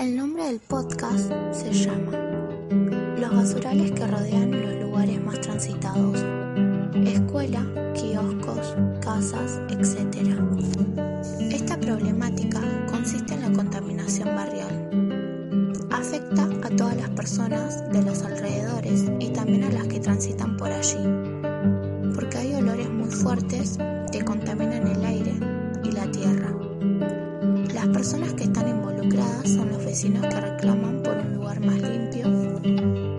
El nombre del podcast se llama Los basurales que rodean los lugares más transitados, escuela, kioscos, casas, etc. Esta problemática consiste en la contaminación barrial. Afecta a todas las personas de los alrededores y también a las que transitan por allí, porque hay olores muy fuertes que contaminan el aire y la tierra. Las personas que están son los vecinos que reclaman por un lugar más limpio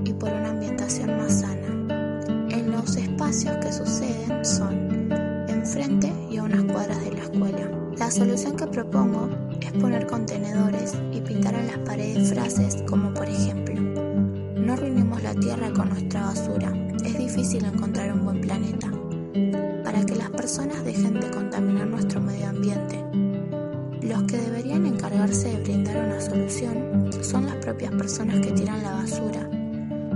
y por una ambientación más sana. En los espacios que suceden son enfrente y a unas cuadras de la escuela. La solución que propongo es poner contenedores y pintar en las paredes frases como por ejemplo, no arruinemos la tierra con nuestra basura, es difícil encontrar un buen planeta, para que las personas dejen de contaminar encargarse de brindar una solución son las propias personas que tiran la basura,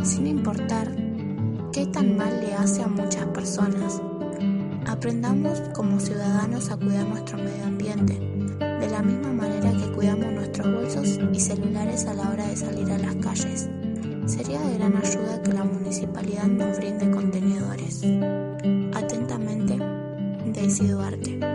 sin importar qué tan mal le hace a muchas personas. Aprendamos como ciudadanos a cuidar nuestro medio ambiente, de la misma manera que cuidamos nuestros bolsos y celulares a la hora de salir a las calles. Sería de gran ayuda que la municipalidad nos brinde contenedores. Atentamente, Daisy Duarte.